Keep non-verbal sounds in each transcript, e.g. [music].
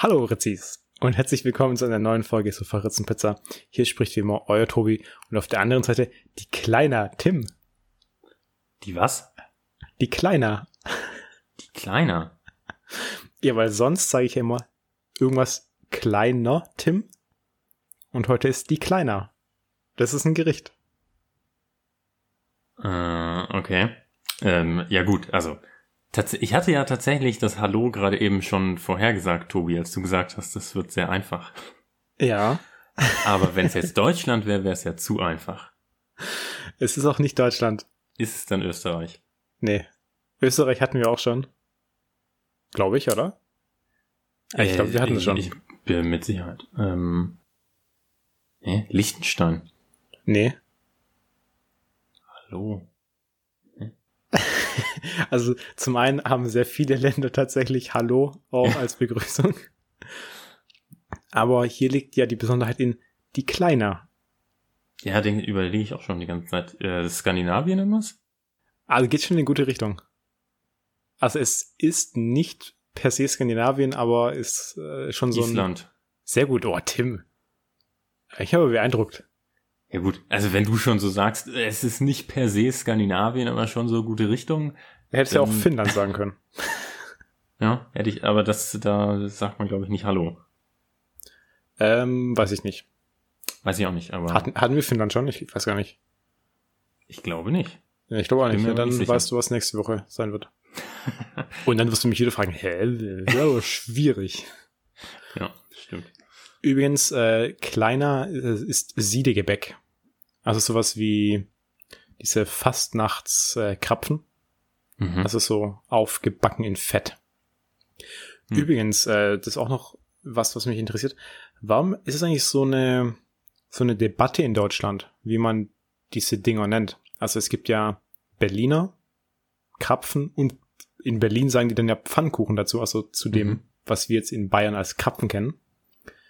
Hallo Ritzis und herzlich willkommen zu einer neuen Folge zu Pizza. Hier spricht wie immer euer Tobi und auf der anderen Seite die Kleiner Tim. Die was? Die Kleiner. Die Kleiner? Ja, weil sonst sage ich ja immer irgendwas kleiner Tim und heute ist die Kleiner. Das ist ein Gericht. Äh, okay. Ähm, ja gut, also ich hatte ja tatsächlich das Hallo gerade eben schon vorhergesagt, Tobi, als du gesagt hast, das wird sehr einfach. Ja. Aber wenn es jetzt [laughs] Deutschland wäre, wäre es ja zu einfach. Es ist auch nicht Deutschland. Ist es dann Österreich? Nee. Österreich hatten wir auch schon. Glaube ich, oder? Äh, ich glaube, wir hatten es schon. Ich bin mit Sicherheit. Ähm, nee, Liechtenstein. Nee. Hallo. [laughs] Also zum einen haben sehr viele Länder tatsächlich Hallo auch als Begrüßung. Aber hier liegt ja die Besonderheit in die kleiner. Ja, den überlege ich auch schon die ganze Zeit. Äh, Skandinavien irgendwas? Also geht schon in eine gute Richtung. Also es ist nicht per se Skandinavien, aber ist äh, schon so Island. ein... Sehr gut. Oh, Tim. Ich habe beeindruckt. Ja gut, also wenn du schon so sagst, es ist nicht per se Skandinavien, aber schon so gute Richtung. Hättest ja auch Finnland sagen können. [laughs] ja, hätte ich, aber das, da sagt man glaube ich nicht Hallo. Ähm, weiß ich nicht. Weiß ich auch nicht, aber. Hatten, hatten wir Finnland schon? Ich weiß gar nicht. Ich glaube nicht. Ja, ich glaube auch nicht. Ja, dann nicht weißt du, was nächste Woche sein wird. [laughs] Und dann wirst du mich wieder fragen, hä, das ist aber schwierig. Ja. Übrigens, äh, kleiner ist Siedegebäck. Also sowas wie diese Fastnachtskrapfen. Äh, mhm. Also so aufgebacken in Fett. Mhm. Übrigens, äh, das ist auch noch was, was mich interessiert. Warum ist es eigentlich so eine, so eine Debatte in Deutschland, wie man diese Dinger nennt? Also es gibt ja Berliner Krapfen und in Berlin sagen die dann ja Pfannkuchen dazu, also zu dem, mhm. was wir jetzt in Bayern als Krapfen kennen.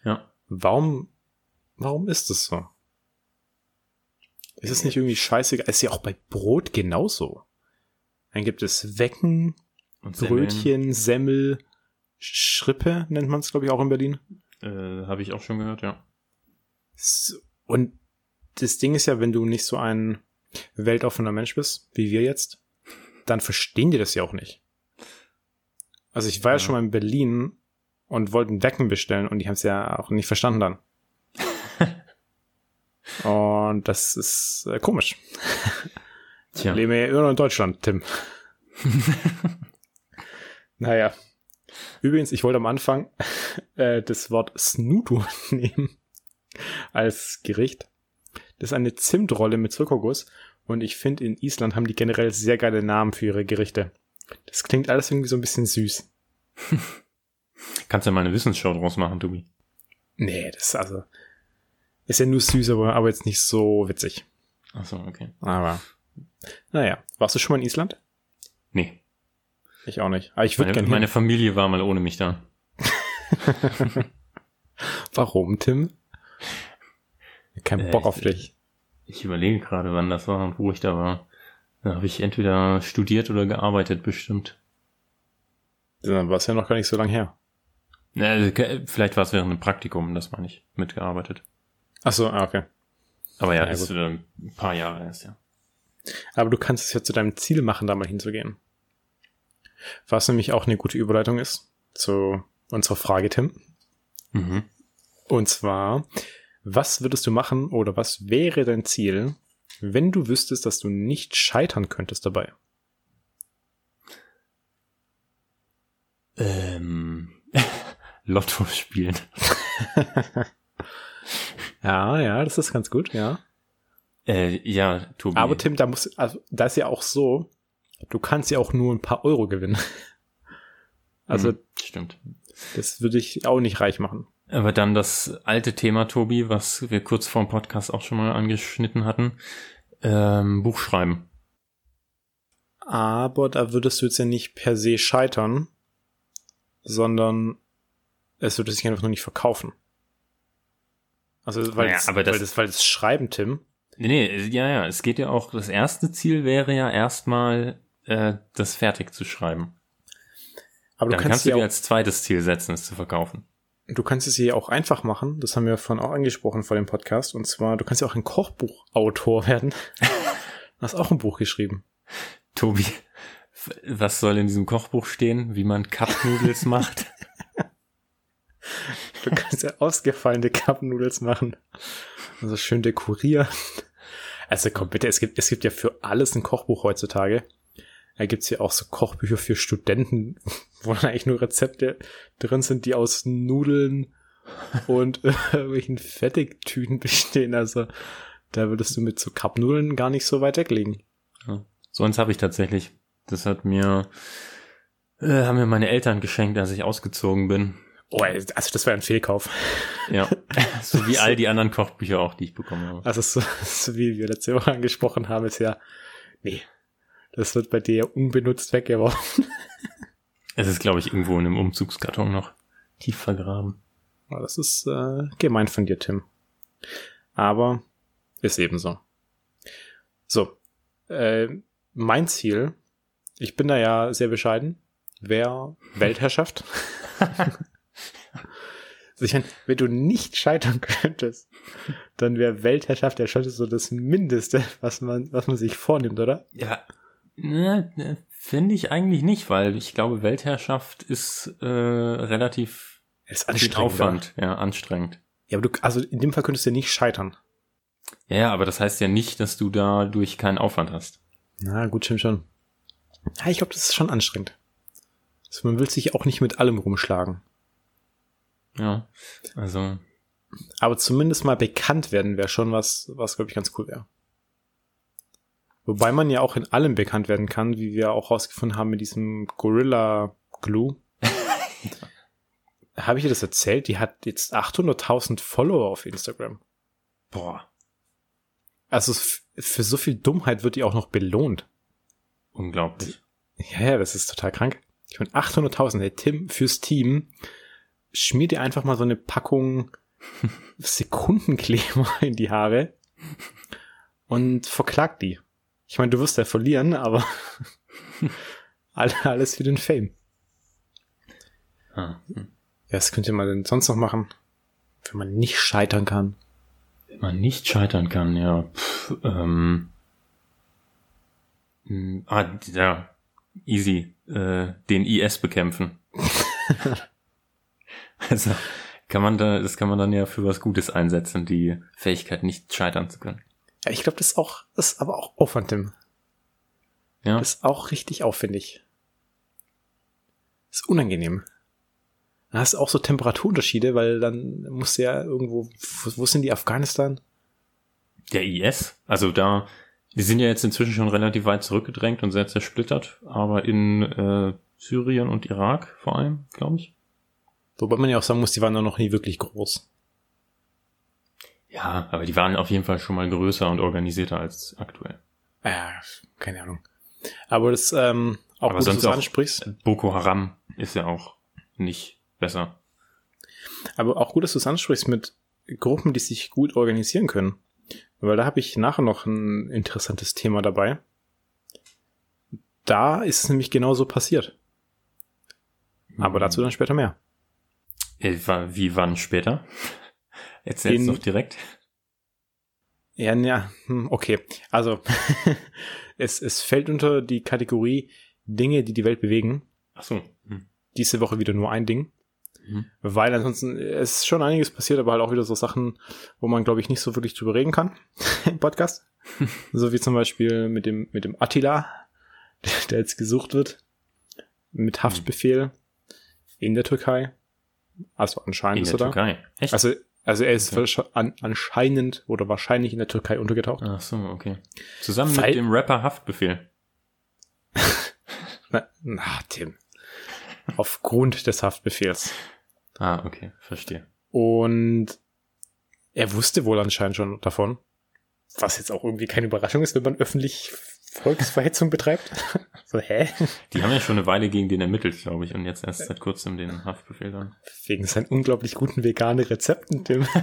Ja. Warum, warum ist das so? Ist es nicht irgendwie scheißegal? Ist ja auch bei Brot genauso. Dann gibt es Wecken, Und Brötchen, Semmel, Schrippe nennt man es, glaube ich, auch in Berlin. Äh, Habe ich auch schon gehört, ja. Und das Ding ist ja, wenn du nicht so ein weltoffener Mensch bist, wie wir jetzt, dann verstehen die das ja auch nicht. Also ich war ja, ja schon mal in Berlin und wollten Wecken bestellen und die haben es ja auch nicht verstanden dann. [laughs] und das ist äh, komisch. [laughs] Tja. Leben wir ja immer noch in Deutschland, Tim. [laughs] naja. Übrigens, ich wollte am Anfang äh, das Wort Snutu nehmen als Gericht. Das ist eine Zimtrolle mit Zuckerguss und ich finde, in Island haben die generell sehr geile Namen für ihre Gerichte. Das klingt alles irgendwie so ein bisschen süß. Kannst ja mal eine Wissensshow draus machen, Tobi. Nee, das ist also, ist ja nur süß, aber, aber jetzt nicht so witzig. Ach so, okay. Aber, naja. Warst du schon mal in Island? Nee. Ich auch nicht. Aber ich würde gerne. Meine Familie war mal ohne mich da. [laughs] Warum, Tim? Kein äh, Bock auf dich. Ich überlege gerade, wann das war und wo ich da war. Da habe ich entweder studiert oder gearbeitet, bestimmt. Dann war es ja noch gar nicht so lange her. Vielleicht war es während einem Praktikum, das war nicht mitgearbeitet. Ach so, ah, okay. Aber ja, ja das ist ein paar Jahre erst, ja. Aber du kannst es ja zu deinem Ziel machen, da mal hinzugehen. Was nämlich auch eine gute Überleitung ist zu unserer Frage, Tim. Mhm. Und zwar, was würdest du machen oder was wäre dein Ziel, wenn du wüsstest, dass du nicht scheitern könntest dabei? Ähm, Lotto [laughs] spielen. [laughs] ja, ja, das ist ganz gut, ja. Äh, ja, Tobi. Aber Tim, da muss, also, da ist ja auch so, du kannst ja auch nur ein paar Euro gewinnen. Also, hm, stimmt. Das würde ich auch nicht reich machen. Aber dann das alte Thema, Tobi, was wir kurz vor dem Podcast auch schon mal angeschnitten hatten. Ähm, Buch schreiben. Aber da würdest du jetzt ja nicht per se scheitern, sondern es würde sich einfach nur nicht verkaufen. Also, weil, naja, das, aber das, weil, das, weil das Schreiben, Tim. Nee, nee, ja, ja, es geht ja auch, das erste Ziel wäre ja erstmal, äh, das fertig zu schreiben. Aber du Dann kannst, kannst du dir als zweites Ziel setzen, es zu verkaufen. du kannst es hier auch einfach machen. Das haben wir vorhin auch angesprochen vor dem Podcast. Und zwar, du kannst ja auch ein Kochbuchautor [laughs] werden. Du hast auch ein Buch geschrieben. Tobi, was soll in diesem Kochbuch stehen? Wie man Cup-Noodles [laughs] macht? Du [laughs] kannst ja ausgefallene Cup-Noodles machen. Also schön dekorieren. Also komm bitte, es gibt, es gibt ja für alles ein Kochbuch heutzutage. Da gibt's ja auch so Kochbücher für Studenten, [laughs] wo dann eigentlich nur Rezepte drin sind, die aus Nudeln und [laughs] irgendwelchen Fettigtüten bestehen. Also da würdest du mit so Cup-Nudeln gar nicht so weit weglegen. Ja. So eins habe ich tatsächlich. Das hat mir, äh, haben mir meine Eltern geschenkt, als ich ausgezogen bin. Oh, also das war ein Fehlkauf. Ja, [laughs] so wie all die anderen Kochbücher auch, die ich bekommen habe. Also so, [laughs] so wie wir letzte Woche angesprochen haben, ist ja, nee, das wird bei dir unbenutzt weggeworfen. Es ist, glaube ich, irgendwo in einem Umzugskarton noch tief vergraben. Das ist äh, gemein von dir, Tim. Aber ist ebenso. So, äh, mein Ziel, ich bin da ja sehr bescheiden, wäre [laughs] Weltherrschaft. Also ich meine, wenn du nicht scheitern [laughs] könntest, dann wäre Weltherrschaft ja schon so das Mindeste, was man, was man sich vornimmt, oder? Ja, ne, ne, finde ich eigentlich nicht, weil ich glaube, Weltherrschaft ist äh, relativ ist anstrengend, Aufwand, ja, anstrengend. Ja, aber du, also in dem Fall könntest du ja nicht scheitern. Ja, ja, aber das heißt ja nicht, dass du dadurch keinen Aufwand hast. Na, gut, stimmt schon. Ja, ich glaube, das ist schon anstrengend. Also man will sich auch nicht mit allem rumschlagen. Ja, also. Aber zumindest mal bekannt werden wäre schon was, was glaube ich ganz cool wäre. Wobei man ja auch in allem bekannt werden kann, wie wir auch rausgefunden haben mit diesem Gorilla Glue. [laughs] Habe ich dir das erzählt? Die hat jetzt 800.000 Follower auf Instagram. Boah. Also für so viel Dummheit wird die auch noch belohnt. Unglaublich. Ja, ja, das ist total krank. Ich meine, 800.000, hey, Tim, fürs Team, schmier dir einfach mal so eine Packung [laughs] Sekundenkleber in die Haare und verklag die. Ich meine, du wirst ja verlieren, aber [laughs] alles für den Fame. Ah, hm. Ja, was könnt ihr mal denn sonst noch machen, wenn man nicht scheitern kann? Wenn man nicht scheitern kann, ja. Pff, ähm, mh, ah, ja, easy. Äh, den IS bekämpfen. [laughs] also kann man da, das kann man dann ja für was Gutes einsetzen, die Fähigkeit nicht scheitern zu können. Ja, ich glaube, das ist auch, das ist aber auch Aufwand, Tim. Ja. Das ist auch richtig aufwendig. Das ist unangenehm. Da hast du auch so Temperaturunterschiede, weil dann musst du ja irgendwo, wo, sind die Afghanistan? Der IS, also da, die sind ja jetzt inzwischen schon relativ weit zurückgedrängt und sehr zersplittert, aber in äh, Syrien und Irak vor allem, glaube ich. Wobei man ja auch sagen muss, die waren doch noch nie wirklich groß. Ja, aber die waren auf jeden Fall schon mal größer und organisierter als aktuell. Ja, keine Ahnung. Aber das, ähm, auch aber gut, dass sonst du auch ansprichst. Boko Haram ist ja auch nicht besser. Aber auch gut, dass du es ansprichst mit Gruppen, die sich gut organisieren können. Weil da habe ich nachher noch ein interessantes Thema dabei. Da ist es nämlich genauso passiert. Aber dazu dann später mehr. Äh, Wie wann später? Erzähl's doch direkt. Ja, ja, hm, okay. Also, [laughs] es, es fällt unter die Kategorie Dinge, die die Welt bewegen. Ach so. Hm. Diese Woche wieder nur ein Ding. Mhm. Weil ansonsten ist schon einiges passiert, aber halt auch wieder so Sachen, wo man, glaube ich, nicht so wirklich drüber reden kann [laughs] im Podcast. [laughs] so wie zum Beispiel mit dem, mit dem Attila, der, der jetzt gesucht wird. Mit Haftbefehl in der Türkei. Also anscheinend In ist der er da. Türkei. Echt? Also, also er ist Okay. an, anscheinend oder wahrscheinlich in der Türkei untergetaucht. Ach so, okay. Zusammen Weil- mit dem Rapper Haftbefehl. [laughs] Na, na, Tim. Aufgrund des Haftbefehls. Ah, okay, verstehe. Und er wusste wohl anscheinend schon davon. Was jetzt auch irgendwie keine Überraschung ist, wenn man öffentlich Volksverhetzung betreibt. [laughs] so, hä? Die haben ja schon eine Weile gegen den ermittelt, glaube ich, und jetzt erst seit kurzem den Haftbefehl dann. Wegen seinen unglaublich guten veganen Rezepten, Tim. [laughs]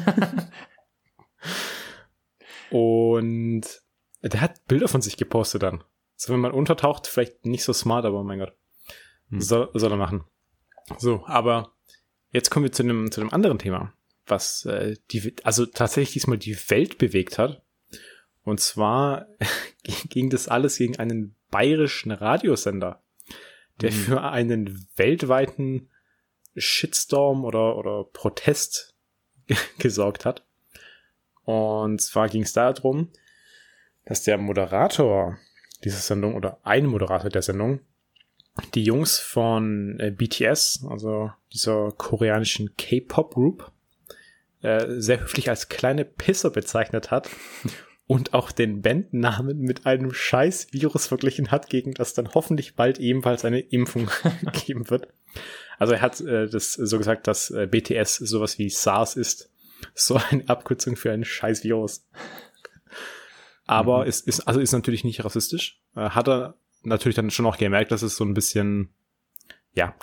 Und der hat Bilder von sich gepostet dann. So, wenn man untertaucht, vielleicht nicht so smart, aber mein Gott. Hm. Soll, soll er machen. So, aber jetzt kommen wir zu einem, zu einem anderen Thema, was äh, die, also tatsächlich diesmal die Welt bewegt hat. Und zwar [laughs] ging das alles gegen einen bayerischen Radiosender, der mhm. für einen weltweiten Shitstorm oder, oder Protest [laughs] gesorgt hat. Und zwar ging es darum, dass der Moderator dieser Sendung oder ein Moderator der Sendung die Jungs von äh, BTS, also dieser koreanischen K-Pop-Group, äh, sehr höflich als kleine Pisser bezeichnet hat [laughs] und auch den Bandnamen mit einem scheiß Virus verglichen hat, gegen das dann hoffentlich bald ebenfalls eine Impfung [laughs] geben wird. Also er hat äh, das so gesagt, dass äh, BTS sowas wie SARS ist. So eine Abkürzung für ein scheiß Virus. Aber mhm. es ist, also ist natürlich nicht rassistisch. Äh, hat er natürlich dann schon auch gemerkt, dass es so ein bisschen, ja,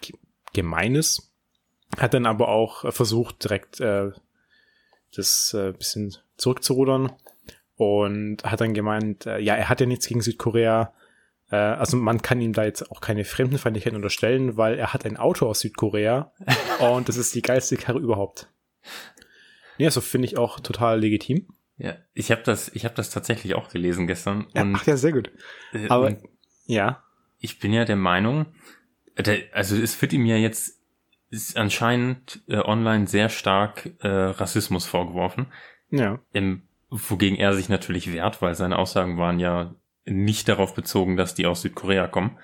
gemein ist. Hat dann aber auch versucht, direkt äh, das äh, bisschen zurückzurudern und hat dann gemeint, äh, ja, er hat ja nichts gegen Südkorea. Äh, also man kann ihm da jetzt auch keine Fremdenfeindlichkeit unterstellen, weil er hat ein Auto aus Südkorea [laughs] und das ist die geilste Karre überhaupt. Ja, so finde ich auch total legitim. Ja, ich habe das, ich habe das tatsächlich auch gelesen gestern. Ja, ach ja, sehr gut. Äh, Aber ja. Ich bin ja der Meinung, der, also es wird ihm ja jetzt anscheinend äh, online sehr stark äh, Rassismus vorgeworfen. Ja. Im, wogegen er sich natürlich wehrt, weil seine Aussagen waren ja nicht darauf bezogen, dass die aus Südkorea kommen.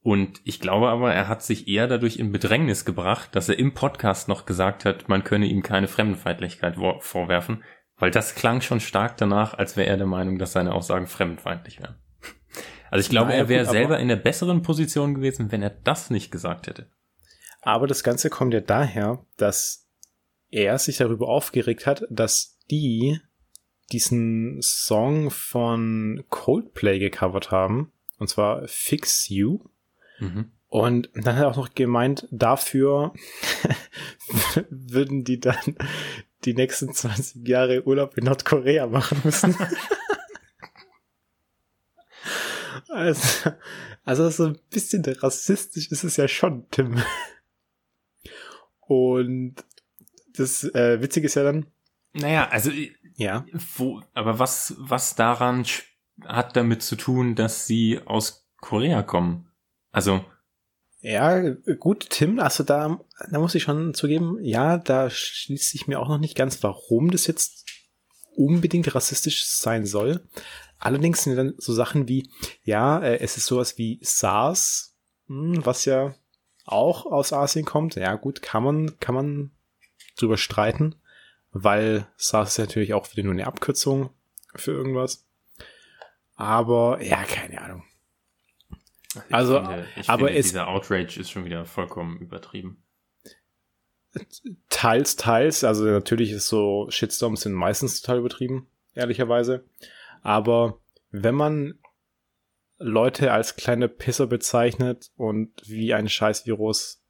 Und ich glaube aber, er hat sich eher dadurch in Bedrängnis gebracht, dass er im Podcast noch gesagt hat, man könne ihm keine Fremdenfeindlichkeit vorwerfen, weil das klang schon stark danach, als wäre er der Meinung, dass seine Aussagen fremdenfeindlich wären. Also ich glaube, naja, er wäre selber in der besseren Position gewesen, wenn er das nicht gesagt hätte. Aber das Ganze kommt ja daher, dass er sich darüber aufgeregt hat, dass die diesen Song von Coldplay gecovert haben, und zwar Fix You. Mhm. Und dann hat er auch noch gemeint, dafür [laughs] würden die dann die nächsten 20 Jahre Urlaub in Nordkorea machen müssen. [laughs] also, also so ein bisschen rassistisch ist es ja schon, Tim. Und das äh, Witzige ist ja dann. Naja, also ja. Wo, aber was, was daran hat damit zu tun, dass sie aus Korea kommen? Also. Ja, gut, Tim, also da, da muss ich schon zugeben, ja, da schließt sich mir auch noch nicht ganz, warum das jetzt unbedingt rassistisch sein soll. Allerdings sind dann so Sachen wie, ja, äh, es ist sowas wie SARS, hm, was ja auch aus Asien kommt. Ja, gut, kann man, kann man drüber streiten, weil SARS ist natürlich auch wieder nur eine Abkürzung für irgendwas. Aber, ja, keine Ahnung. Ich also, finde, aber finde, es, dieser Outrage ist schon wieder vollkommen übertrieben. Teils, teils. Also natürlich ist so Shitstorms sind meistens total übertrieben, ehrlicherweise. Aber wenn man Leute als kleine Pisser bezeichnet und wie ein Scheißvirus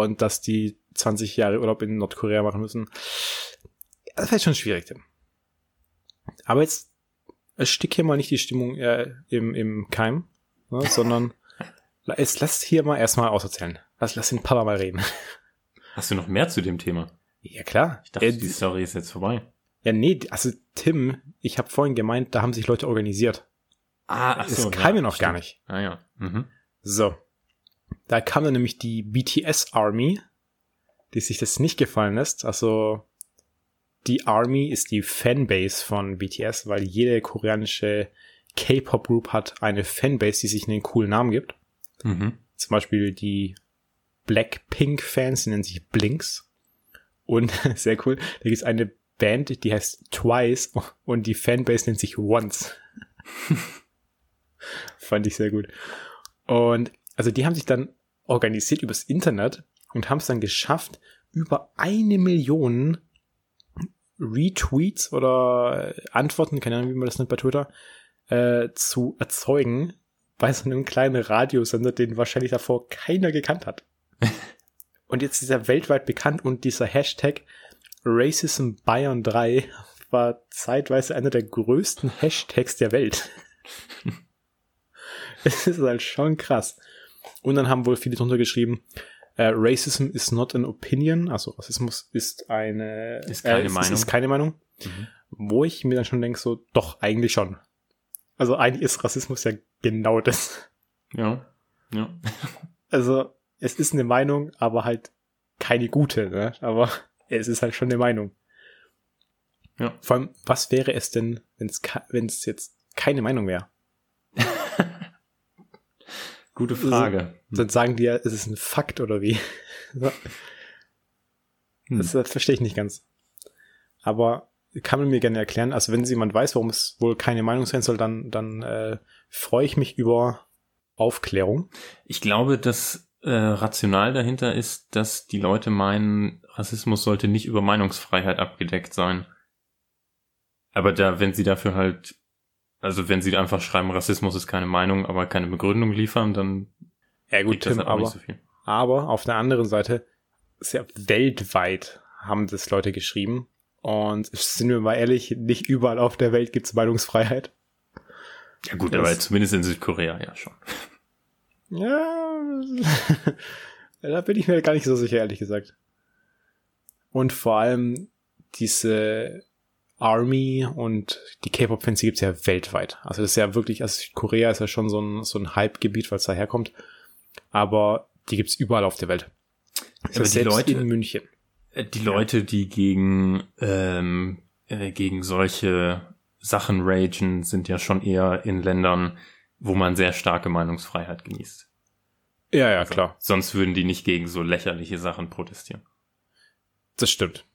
und dass die 20 Jahre Urlaub in Nordkorea machen müssen, das wäre schon schwierig. Denn. Aber jetzt stick hier mal nicht die Stimmung äh, im, im Keim, ne, sondern es lass hier mal erstmal auserzählen. Lass, lass den Papa mal reden. Hast du noch mehr zu dem Thema? Ja, klar. Ich dachte, äh, die Story ist jetzt vorbei. Ja, nee, also Tim, ich habe vorhin gemeint, da haben sich Leute organisiert. Ah, ach so, das kam ja noch stimmt. gar nicht. Ah ja. Mhm. So. Da kam dann nämlich die BTS Army, die sich das nicht gefallen lässt. Also die Army ist die Fanbase von BTS, weil jede koreanische K-Pop-Group hat eine Fanbase, die sich einen coolen Namen gibt. Mhm. Zum Beispiel die Blackpink-Fans, die nennen sich Blinks. Und [laughs] sehr cool, da gibt es eine Band, die heißt Twice und die Fanbase nennt sich Once. [laughs] Fand ich sehr gut. Und also die haben sich dann organisiert übers Internet und haben es dann geschafft, über eine Million Retweets oder Antworten, keine Ahnung, wie man das nennt bei Twitter, äh, zu erzeugen bei so einem kleinen Radiosender, den wahrscheinlich davor keiner gekannt hat. [laughs] und jetzt ist er weltweit bekannt und dieser Hashtag Racism Bayern 3 war zeitweise einer der größten Hashtags der Welt. [laughs] es ist halt schon krass. Und dann haben wohl viele drunter geschrieben, äh, Racism is not an opinion, also Rassismus ist eine Ist keine äh, ist, Meinung. Ist keine Meinung. Mhm. Wo ich mir dann schon denke, so, doch, eigentlich schon. Also eigentlich ist Rassismus ja genau das. Ja. Ja. Also, es ist eine Meinung, aber halt keine gute, ne? Aber es ist halt schon eine Meinung. Ja. Vor allem, was wäre es denn, wenn es wenn es jetzt keine Meinung wäre? Gute Frage. Dann sagen die ja, es ist ein Fakt oder wie? [laughs] So, Hm. Das, das verstehe ich nicht ganz. Aber kann man mir gerne erklären, also wenn jemand weiß, warum es wohl keine Meinung sein soll, dann, dann äh, freue ich mich über Aufklärung. Ich glaube, das äh, Rational dahinter ist, dass die Leute meinen, Rassismus sollte nicht über Meinungsfreiheit abgedeckt sein. Aber da, wenn sie dafür halt, also wenn sie einfach schreiben, Rassismus ist keine Meinung, aber keine Begründung liefern, dann Ja das Tim, auch aber, nicht so viel. aber auf der anderen Seite, sehr weltweit haben das Leute geschrieben. Und sind wir mal ehrlich, nicht überall auf der Welt gibt es Meinungsfreiheit. Ja gut, das- aber zumindest in Südkorea ja schon. Ja, [laughs] da bin ich mir gar nicht so sicher, ehrlich gesagt. Und vor allem diese Army und die K-Pop-Fans, die gibt's ja weltweit. Also das ist ja wirklich, also Korea ist ja schon so ein, so ein Hype-Gebiet, weil es daherkommt. Aber die gibt's überall auf der Welt. Aber Also die selbst Leute- in München. Äh, Die Leute, die gegen, ähm, äh, gegen solche Sachen ragen, sind ja schon eher in Ländern, wo man sehr starke Meinungsfreiheit genießt. Ja, ja, klar. Sonst würden die nicht gegen so lächerliche Sachen protestieren. Das stimmt.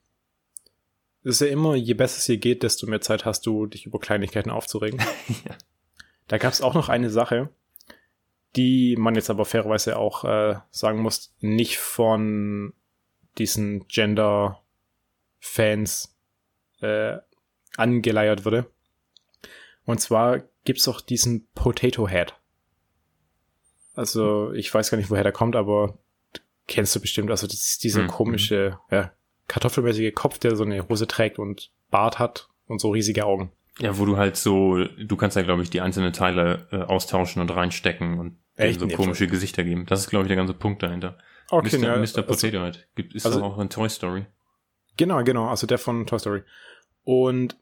Es ist ja immer, je besser es dir geht, desto mehr Zeit hast du, dich über Kleinigkeiten aufzuregen. [laughs] Ja. Da gab es auch noch eine Sache, die man jetzt aber fairerweise auch äh, sagen muss, nicht von diesen Gender-Fans äh, angeleiert wurde. Und zwar gibt's auch diesen Potato Head. Also ich weiß gar nicht, woher der kommt, aber kennst du bestimmt. Also das ist dieser Hm, komische, ja, kartoffelmäßige Kopf, der so eine Hose trägt und Bart hat und so riesige Augen. Ja, wo du halt so, du kannst ja, glaube ich, die einzelnen Teile äh, austauschen und reinstecken und Echt? so Nee, komische Gesichter geben. Das ist, glaube ich, der ganze Punkt dahinter. Okay, Mr. ja, Mr. also- Potato Head. Gibt, ist also- auch in Toy Story. Genau, genau, also der von Toy Story. Und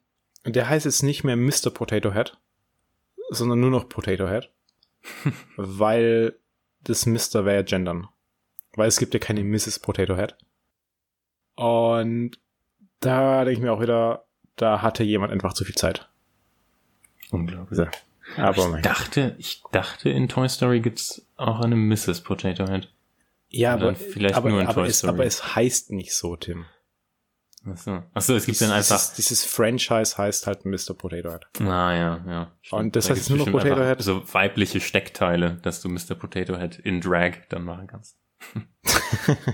der heißt jetzt nicht mehr Mr. Potato Head, sondern nur noch Potato Head. [laughs] weil das Mr. wäre ja gendern. Weil es gibt ja keine Mrs. Potato Head. Und da denke ich mir auch wieder, da hatte jemand einfach zu viel Zeit. Unglaublich. Ja. Aber ich dachte, ich dachte, in Toy Story gibt's auch eine Mrs. Potato Head. ja, aber, vielleicht aber, nur in aber, Toy es, Story. aber es heißt nicht so, Tim. Achso. Achso, es gibt dann einfach. Dieses Franchise heißt halt Mr. Potato Head. Ah, ja, ja. Und das Da heißt nur noch Potato Head? So weibliche Steckteile, dass du Mr. Potato Head in Drag dann machen kannst. [laughs]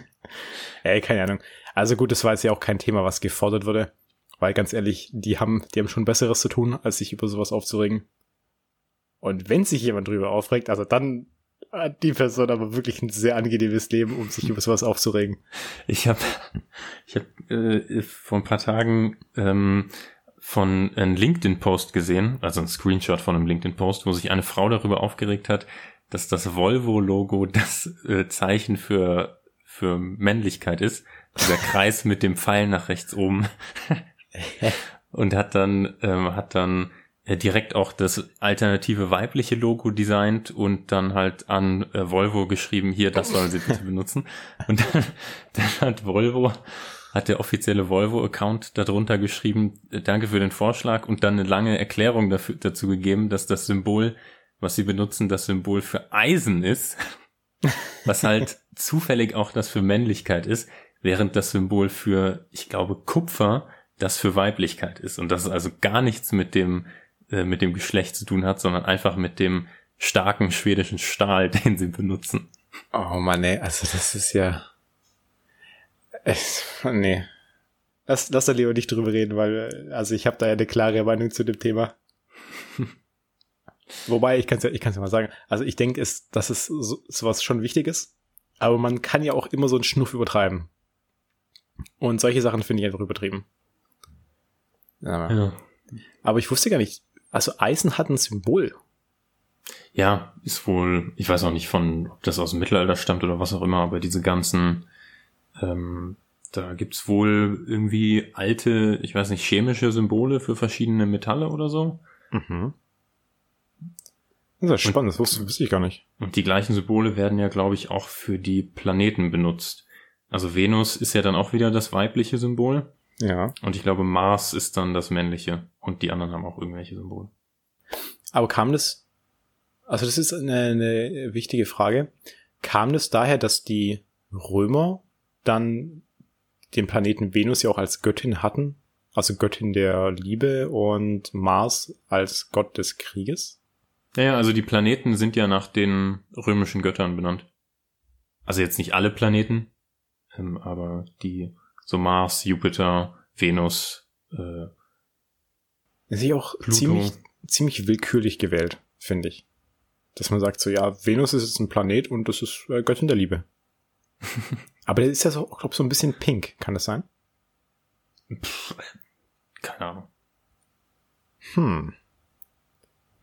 Ey, keine Ahnung. Also gut, das war jetzt ja auch kein Thema, was gefordert wurde. Weil ganz ehrlich, die haben, die haben schon Besseres zu tun, als sich über sowas aufzuregen. Und wenn sich jemand drüber aufregt, also dann hat die Person aber wirklich ein sehr angenehmes Leben, um sich über sowas aufzuregen. Ich habe ich hab, äh, vor ein paar Tagen ähm, von einem LinkedIn-Post gesehen, also ein Screenshot von einem LinkedIn-Post, wo sich eine Frau darüber aufgeregt hat, dass das Volvo-Logo das äh, Zeichen für, für Männlichkeit ist. Dieser Kreis mit dem Pfeil nach rechts oben. [laughs] Und hat dann, ähm, hat dann äh, direkt auch das alternative weibliche Logo designt und dann halt an äh, Volvo geschrieben, hier, das sollen sie bitte benutzen. Und dann, [laughs] dann hat Volvo, hat der offizielle Volvo-Account darunter geschrieben, äh, danke für den Vorschlag und dann eine lange Erklärung dafür, dazu gegeben, dass das Symbol, was sie benutzen, das Symbol für Eisen ist, [laughs] was halt zufällig auch das für Männlichkeit ist, während das Symbol für, ich glaube, Kupfer das für Weiblichkeit ist und das also gar nichts mit dem äh, mit dem Geschlecht zu tun hat, sondern einfach mit dem starken schwedischen Stahl, [laughs] den sie benutzen. Oh Mann, ey, also das ist ja. Es, nee. Lass, lass da lieber nicht drüber reden, weil, äh, also ich habe da ja eine klare Meinung zu dem Thema. [laughs] Wobei, ich kann es ja, ich kann's ja mal sagen. Also ich denke, es, dass es so, sowas schon wichtig ist, aber man kann ja auch immer so einen Schnuff übertreiben. Und solche Sachen finde ich einfach übertrieben. Ja. Ja. Aber ich wusste gar nicht, also Eisen hat ein Symbol. Ja, ist wohl, ich weiß auch nicht von, ob das aus dem Mittelalter stammt oder was auch immer, aber diese ganzen, ähm, da gibt's wohl irgendwie alte, ich weiß nicht, chemische Symbole für verschiedene Metalle oder so. Mhm. Das ist spannend, das wusste, wusste ich gar nicht. Und die gleichen Symbole werden ja, glaube ich, auch für die Planeten benutzt. Also Venus ist ja dann auch wieder das weibliche Symbol. Ja. Und ich glaube, Mars ist dann das männliche. Und die anderen haben auch irgendwelche Symbole. Aber kam das, also das ist eine, eine wichtige Frage. Kam das daher, dass die Römer dann den Planeten Venus ja auch als Göttin hatten? Also Göttin der Liebe und Mars als Gott des Krieges? Ja, ja, also die Planeten sind ja nach den römischen Göttern benannt. Also jetzt nicht alle Planeten, ähm, aber die so Mars, Jupiter, Venus. Äh, ist ja auch Pluto. ziemlich, ziemlich willkürlich gewählt, finde ich. Dass man sagt so, ja, Venus ist jetzt ein Planet und das ist äh, Göttin der Liebe. [laughs] aber der ist ja so, glaube so ein bisschen pink, kann das sein? Pff, keine Ahnung. Hm.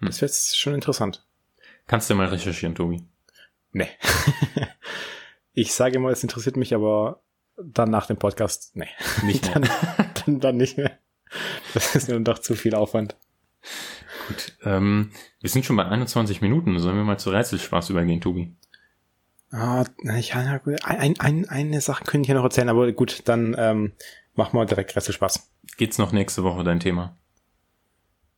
Das wäre jetzt schon interessant. Kannst du mal recherchieren, Tobi? Nee. [laughs] ich sage mal, es interessiert mich, aber dann nach dem Podcast, nee. Nicht mehr. [laughs] dann, dann, dann nicht mehr. Das ist mir doch zu viel Aufwand. Gut, ähm, wir sind schon bei 21 Minuten. Sollen wir mal zu Rätselspaß übergehen, Tobi? Ah, ja, gut. Ein, ein, eine Sache könnte ich ja noch erzählen, aber gut, dann ähm, machen wir direkt Rätselspaß. Geht's noch nächste Woche dein Thema?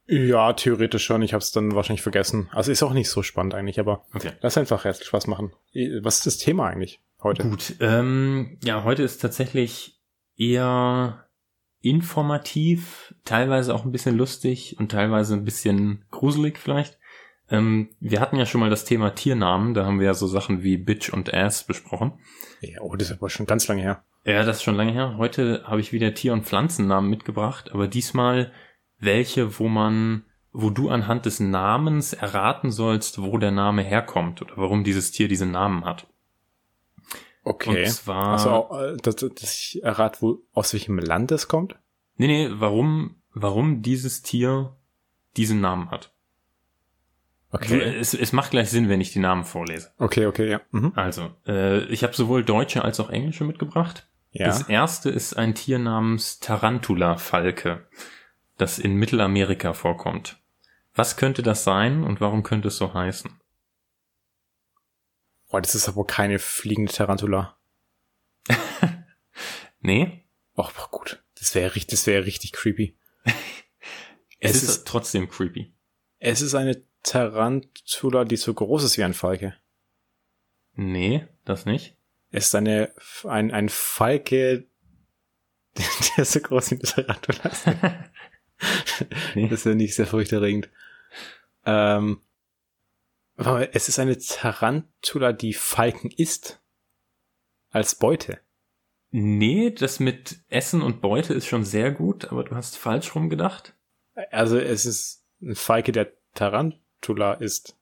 Ja, theoretisch schon. Ich habe es dann wahrscheinlich vergessen. Also ist auch nicht so spannend eigentlich, aber okay. lass einfach Rätselspaß machen. Was ist das Thema eigentlich? heute? Gut, ähm, ja, heute ist tatsächlich eher informativ, teilweise auch ein bisschen lustig und teilweise ein bisschen gruselig vielleicht. Ähm, wir hatten ja schon mal das Thema Tiernamen, da haben wir ja so Sachen wie Bitch und Ass besprochen. Ja, oh, das ist aber schon ganz lange her. Ja, das ist schon lange her. Heute habe ich wieder Tier- und Pflanzennamen mitgebracht, aber diesmal welche, wo man, wo du anhand des Namens erraten sollst, wo der Name herkommt oder warum dieses Tier diesen Namen hat. Okay. Und zwar. Also, äh, dass, dass ich errate, wo, aus welchem Land es kommt? Nee, nee, warum, warum dieses Tier diesen Namen hat. Okay. Es, es macht gleich Sinn, wenn ich die Namen vorlese. Okay, okay, ja. Mhm. Also, äh, ich habe sowohl deutsche als auch englische mitgebracht. Ja. Das erste ist ein Tier namens Tarantula-Falke, das in Mittelamerika vorkommt. Was könnte das sein und warum könnte es so heißen? Boah, das ist aber keine fliegende Tarantula. [laughs] nee? Ach, gut. Das wäre richtig, das wäre richtig creepy. [laughs] es, es ist, ist trotzdem creepy. Es ist eine Tarantula, die so groß ist wie ein Falke. Nee, das nicht. Es ist eine, ein, ein Falke, [laughs] der so groß wie eine Tarantula ist. Nee. [laughs] Das wäre nicht sehr furchterregend. Ähm, es ist eine Tarantula, die Falken isst. Als Beute. Nee, das mit Essen und Beute ist schon sehr gut, aber du hast falsch rumgedacht. Also es ist ein Falke, der Tarantula isst.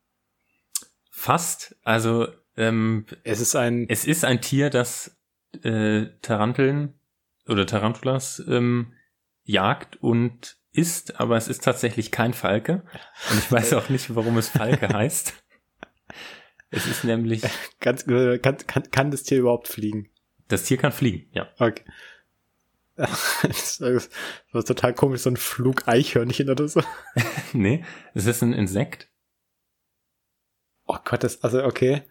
Fast. Also ähm, es ist ein. Es ist ein Tier, das äh, Taranteln oder Tarantulas ähm, jagt und isst, aber es ist tatsächlich kein Falke. Und ich weiß auch nicht, warum es Falke [laughs] heißt. Es ist nämlich. Ganz, kann, kann, kann das Tier überhaupt fliegen? Das Tier kann fliegen, ja. Okay. Das ist total komisch, so ein Flugeichhörnchen oder so. [laughs] nee, es ist ein Insekt. Oh Gott, das, also okay.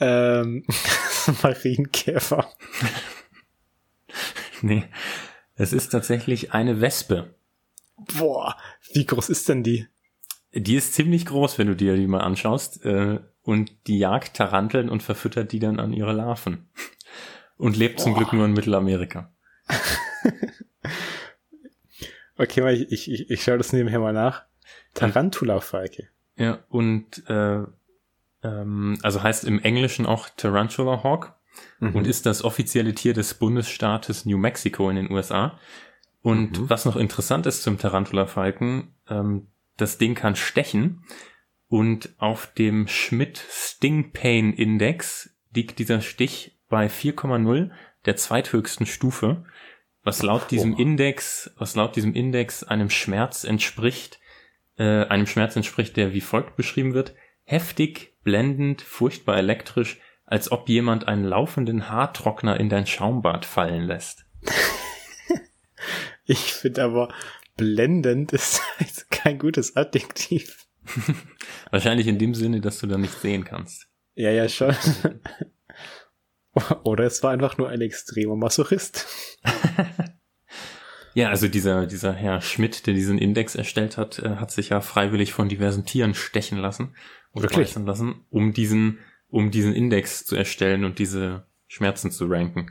Ähm, [laughs] Marienkäfer. nee, es ist tatsächlich eine Wespe. Boah, wie groß ist denn die? Die ist ziemlich groß, wenn du dir die mal anschaust. Äh, und die jagt Taranteln und verfüttert die dann an ihre Larven. Und lebt Boah. zum Glück nur in Mittelamerika. [laughs] okay, ich, ich, ich schaue das nebenher mal nach. Tarantula-Falke. Ja, und äh, ähm, also heißt im Englischen auch Tarantula Hawk mhm. und ist das offizielle Tier des Bundesstaates New Mexico in den USA. Und mhm. was noch interessant ist zum Tarantula-Falken, ähm, das Ding kann stechen und auf dem Schmidt Sting Pain Index liegt dieser Stich bei 4,0, der zweithöchsten Stufe, was laut diesem Index, was laut diesem Index einem Schmerz entspricht, äh, einem Schmerz entspricht, der wie folgt beschrieben wird. Heftig, blendend, furchtbar elektrisch, als ob jemand einen laufenden Haartrockner in dein Schaumbad fallen lässt. [laughs] ich finde aber, blendend [laughs] ist kein gutes Adjektiv. [laughs] Wahrscheinlich in dem Sinne, dass du da nicht sehen kannst. Ja, ja, schon. [laughs] Oder es war einfach nur ein extremer Masochist. ja, also dieser, dieser Herr Schmidt, der diesen Index erstellt hat, äh, hat sich ja freiwillig von diversen Tieren stechen lassen. Wirklich? lassen, um diesen, um diesen Index zu erstellen und diese Schmerzen zu ranken.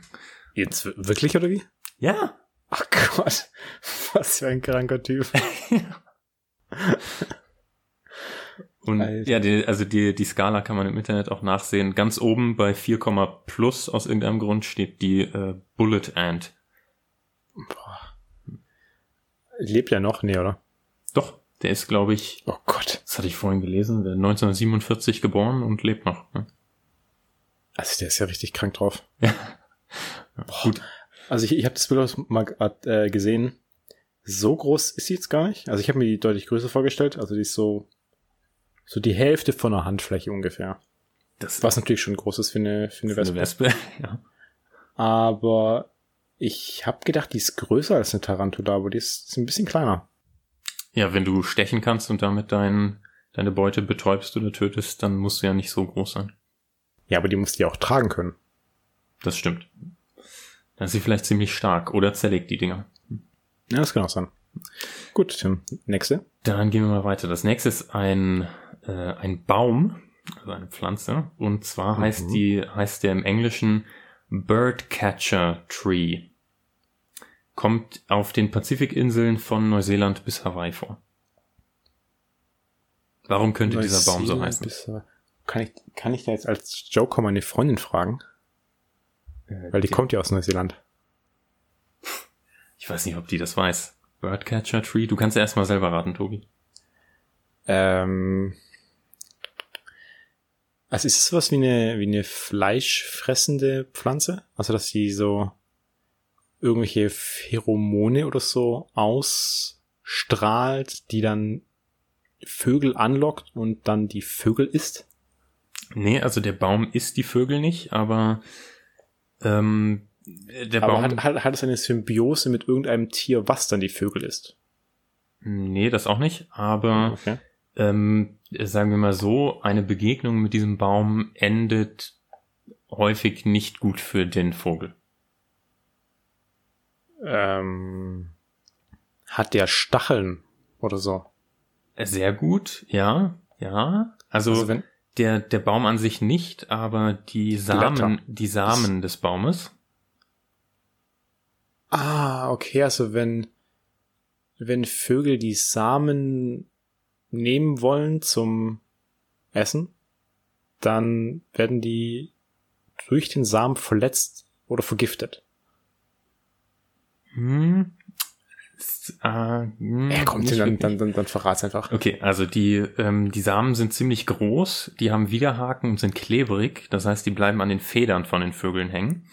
Jetzt wirklich oder wie? Ja. Ach Gott, [laughs] was für ein kranker Typ. [laughs] Und Alter. ja, die, also die, die Skala kann man im Internet auch nachsehen. Ganz oben bei 4, plus aus irgendeinem Grund steht die äh, Bullet Ant. Boah. Lebt ja noch? Nee, oder? Doch, der ist, glaube ich. Oh Gott. Das hatte ich vorhin gelesen. Der 1947 geboren und lebt noch. Ne? Also der ist ja richtig krank drauf. Ja. Gut. Also ich, ich habe das Bild mal äh, gesehen. So groß ist sie jetzt gar nicht. Also ich habe mir die deutlich größer vorgestellt. Also die ist so so die Hälfte von einer Handfläche ungefähr. Das Was natürlich schon groß ist für eine, für eine Wespe. Eine Wespe [laughs] ja. Aber ich habe gedacht, die ist größer als eine Tarantula, aber die ist, ist ein bisschen kleiner. Ja, wenn du stechen kannst und damit dein, deine Beute betäubst oder tötest, dann musst du ja nicht so groß sein. Ja, aber die musst du ja auch tragen können. Das stimmt. Dann ist sie vielleicht ziemlich stark oder zerlegt die Dinger. Ja, das kann auch sein. Gut, Tim. Nächste. Dann gehen wir mal weiter. Das nächste ist ein äh, ein Baum, also eine Pflanze. Und zwar mhm. heißt die, heißt der im Englischen Birdcatcher Tree. Kommt auf den Pazifikinseln von Neuseeland bis Hawaii vor. Warum könnte dieser Baum so heißen? Bis, kann, ich, kann ich da jetzt als Joker meine Freundin fragen? Äh, Weil die, die kommt ja aus Neuseeland. Ich weiß nicht, ob die das weiß. Birdcatcher Tree. Du kannst ja erstmal selber raten, Tobi. Ähm, also ist es sowas wie eine, wie eine fleischfressende Pflanze? Also, dass sie so irgendwelche Pheromone oder so ausstrahlt, die dann Vögel anlockt und dann die Vögel isst? Nee, also der Baum isst die Vögel nicht, aber ähm, der aber Baum. Hat, hat, hat es eine Symbiose mit irgendeinem Tier, was dann die Vögel isst? Nee, das auch nicht, aber okay ähm, sagen wir mal so, eine Begegnung mit diesem Baum endet häufig nicht gut für den Vogel. Ähm, hat der Stacheln oder so? Sehr gut, ja, ja. Also, also wenn, der, der Baum an sich nicht, aber die Samen, Blätter. die Samen des Baumes. Ah, okay, also wenn, wenn Vögel die Samen nehmen wollen zum Essen, dann werden die durch den Samen verletzt oder vergiftet. Hm. Äh, hm, er kommt dann, dann, dann, dann verrat's einfach. Okay, also die, ähm, die Samen sind ziemlich groß, die haben Widerhaken und sind klebrig, das heißt, die bleiben an den Federn von den Vögeln hängen.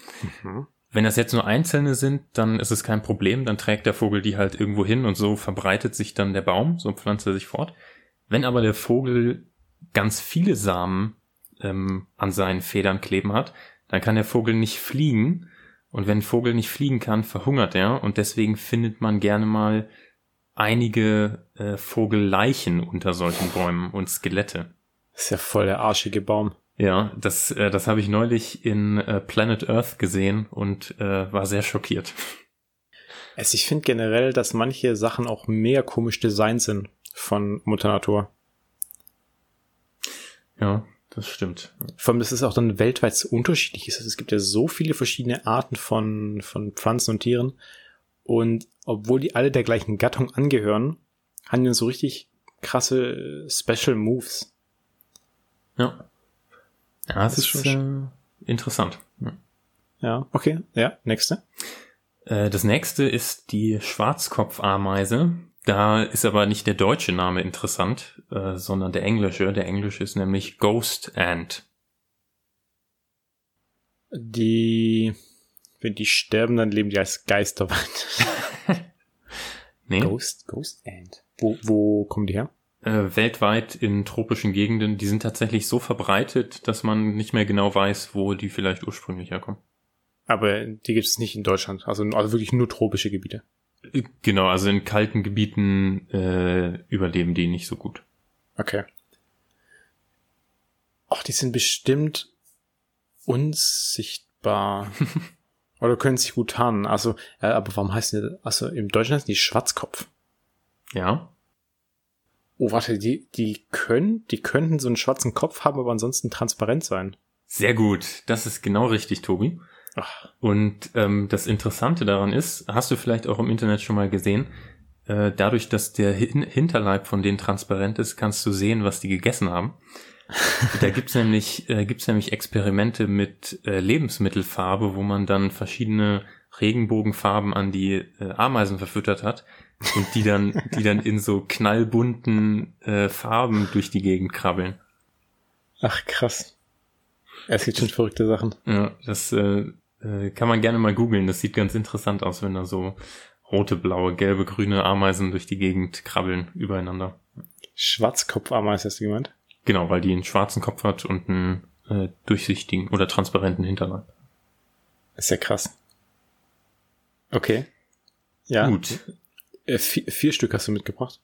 Mhm. Wenn das jetzt nur einzelne sind, dann ist es kein Problem, dann trägt der Vogel die halt irgendwo hin und so verbreitet sich dann der Baum, so pflanzt er sich fort. Wenn aber der Vogel ganz viele Samen ähm, an seinen Federn kleben hat, dann kann der Vogel nicht fliegen. Und wenn ein Vogel nicht fliegen kann, verhungert er. Und deswegen findet man gerne mal einige äh, Vogelleichen unter solchen Bäumen und Skelette. Das ist ja voll der arschige Baum. Ja, das, äh, das habe ich neulich in äh, Planet Earth gesehen und äh, war sehr schockiert. Also ich finde generell, dass manche Sachen auch mehr komisch designt sind von Mutter Natur. Ja, das stimmt. Vor allem, dass es auch dann weltweit so unterschiedlich ist. Es gibt ja so viele verschiedene Arten von, von Pflanzen und Tieren. Und obwohl die alle der gleichen Gattung angehören, haben die so richtig krasse Special Moves. Ja. Ja, das, das ist schon äh, interessant. Ja. ja, okay. Ja, nächste. Äh, das nächste ist die Schwarzkopfameise. Da ist aber nicht der deutsche Name interessant, äh, sondern der englische. Der englische ist nämlich Ghost Ant. Die, wenn die sterben, dann leben die als Geister [laughs] nee. Ghost, Ghost Ant. Wo, wo kommen die her? äh, weltweit in tropischen Gegenden, die sind tatsächlich so verbreitet, dass man nicht mehr genau weiß, wo die vielleicht ursprünglich herkommen. Aber die gibt es nicht in Deutschland, also, also wirklich nur tropische Gebiete. Genau, also in kalten Gebieten äh, überleben die nicht so gut. Okay. Ach, die sind bestimmt unsichtbar. [laughs] Oder können sich gut tarnen. Also, äh, aber warum heißen die, also im Deutschen heißen die Schwarzkopf. Ja. Oh, warte, die, die können, die könnten so einen schwarzen Kopf haben, aber ansonsten transparent sein. Sehr gut. Das ist genau richtig, Tobi. Ach. Und ähm, das Interessante daran ist, hast du vielleicht auch im Internet schon mal gesehen, äh, dadurch, dass der Hin Hinterleib von denen transparent ist, kannst du sehen, was die gegessen haben. da gibt's nämlich, äh, gibt's nämlich Experimente mit äh, Lebensmittelfarbe, wo man dann verschiedene Regenbogenfarben an die äh, Ameisen verfüttert hat und die dann, die dann in so knallbunten äh, Farben durch die Gegend krabbeln. Ach krass. Es gibt schon verrückte Sachen. Ja, das äh, äh, kann man gerne mal googeln. Das sieht ganz interessant aus, wenn da so rote, blaue, gelbe, grüne Ameisen durch die Gegend krabbeln übereinander. Schwarzkopfameise hast du gemeint? Genau, weil die einen schwarzen Kopf hat und einen äh, durchsichtigen oder transparenten Hinterleib. ist ja krass. Okay. Ja. Gut. Äh, vier, vier Stück hast du mitgebracht?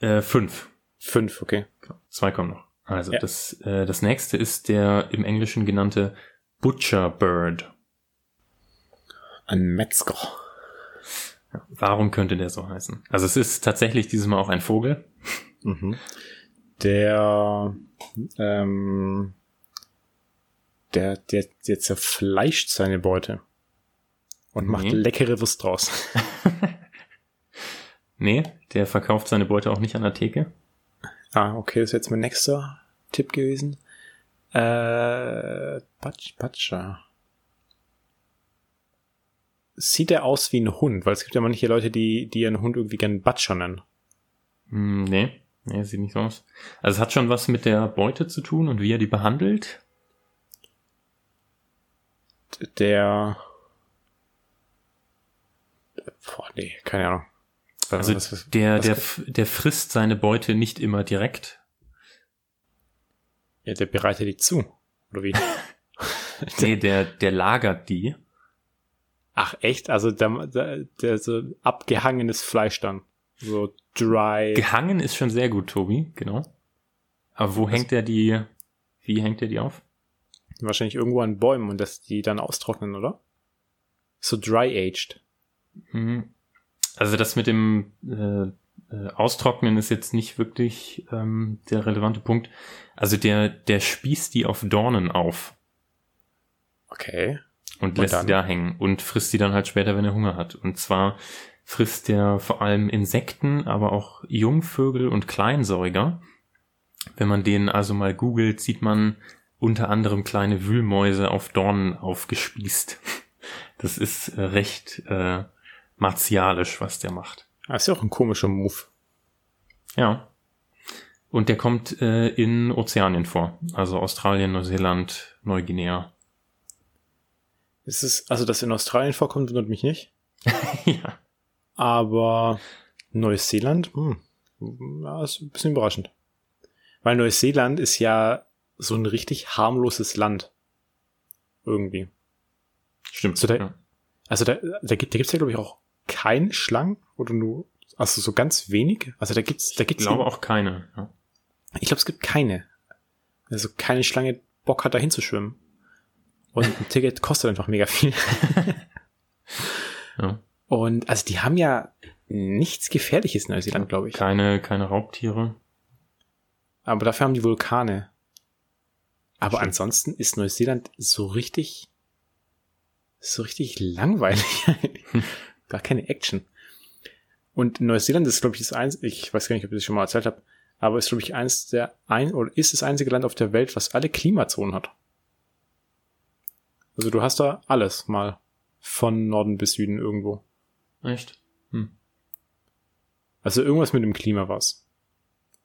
Äh, fünf. Fünf, okay. Zwei kommen noch. Also ja. das, äh, das nächste ist der im Englischen genannte Butcher Bird. Ein Metzger. Ja, warum könnte der so heißen? Also es ist tatsächlich dieses Mal auch ein Vogel. Mhm. Der, ähm, der, der, der zerfleischt seine Beute und macht nee. leckere Wurst draus. [laughs] nee, der verkauft seine Beute auch nicht an der Theke. Ah, okay, das ist jetzt mein nächster Tipp gewesen. Äh, Patsch, Patscha. Sieht er aus wie ein Hund? Weil es gibt ja manche Leute, die, die ihren Hund irgendwie gerne Batscher nennen. Mm, nee, nee, sieht nicht so aus. Also es hat schon was mit der Beute zu tun und wie er die behandelt. Der. Boah, nee, keine Ahnung. Also was, der, was, der, der frisst seine Beute nicht immer direkt, ja, der bereitet die zu. Oder wie? [laughs] nee, der, der lagert die. Ach, echt? Also der, der, der so abgehangenes Fleisch dann. So dry. Gehangen ist schon sehr gut, Tobi, genau. Aber wo Was? hängt er die, wie hängt er die auf? Wahrscheinlich irgendwo an Bäumen und dass die dann austrocknen, oder? So dry-aged. Mhm. Also das mit dem äh, äh, Austrocknen ist jetzt nicht wirklich ähm, der relevante Punkt. Also der, der spießt die auf Dornen auf. Okay. Und, und lässt dann? die da hängen und frisst die dann halt später, wenn er Hunger hat. Und zwar frisst er vor allem Insekten, aber auch Jungvögel und Kleinsäuger. Wenn man den also mal googelt, sieht man unter anderem kleine Wühlmäuse auf Dornen aufgespießt. [laughs] Das ist äh, recht äh, martialisch, was der macht. Das ist ja auch ein komischer Move. Ja. Und der kommt äh, in Ozeanien vor. Also Australien, Neuseeland, Neuguinea. Ist es, also, dass in Australien vorkommt, wundert mich nicht. [laughs] ja. Aber Neuseeland, hm, ja, ist ein bisschen überraschend. Weil Neuseeland ist ja so ein richtig harmloses Land. Irgendwie. Stimmt. Also da, ja. also da, da gibt es ja, glaube ich, auch keine Schlangen oder nur, also so ganz wenig. Also da gibt's, da gibt's. Ich glaube auch keine. Ja. Ich glaube, es gibt keine. Also keine Schlange Bock hat, da hinzuschwimmen. Und ein Ticket kostet einfach mega viel. [laughs] ja. Und also die haben ja nichts Gefährliches in Neuseeland, glaube ich. Keine, keine Raubtiere. Aber dafür haben die Vulkane. Aber Stimmt. ansonsten ist Neuseeland so richtig, so richtig langweilig. [laughs] Gar keine Action. Und Neuseeland ist, glaube ich, das eins, ich weiß gar nicht, ob ich das schon mal erzählt habe, aber ist, glaube ich, eins der ein oder ist das einzige Land auf der Welt, was alle Klimazonen hat. Also du hast da alles mal von Norden bis Süden irgendwo. Echt? Hm. Also irgendwas mit dem Klima war's.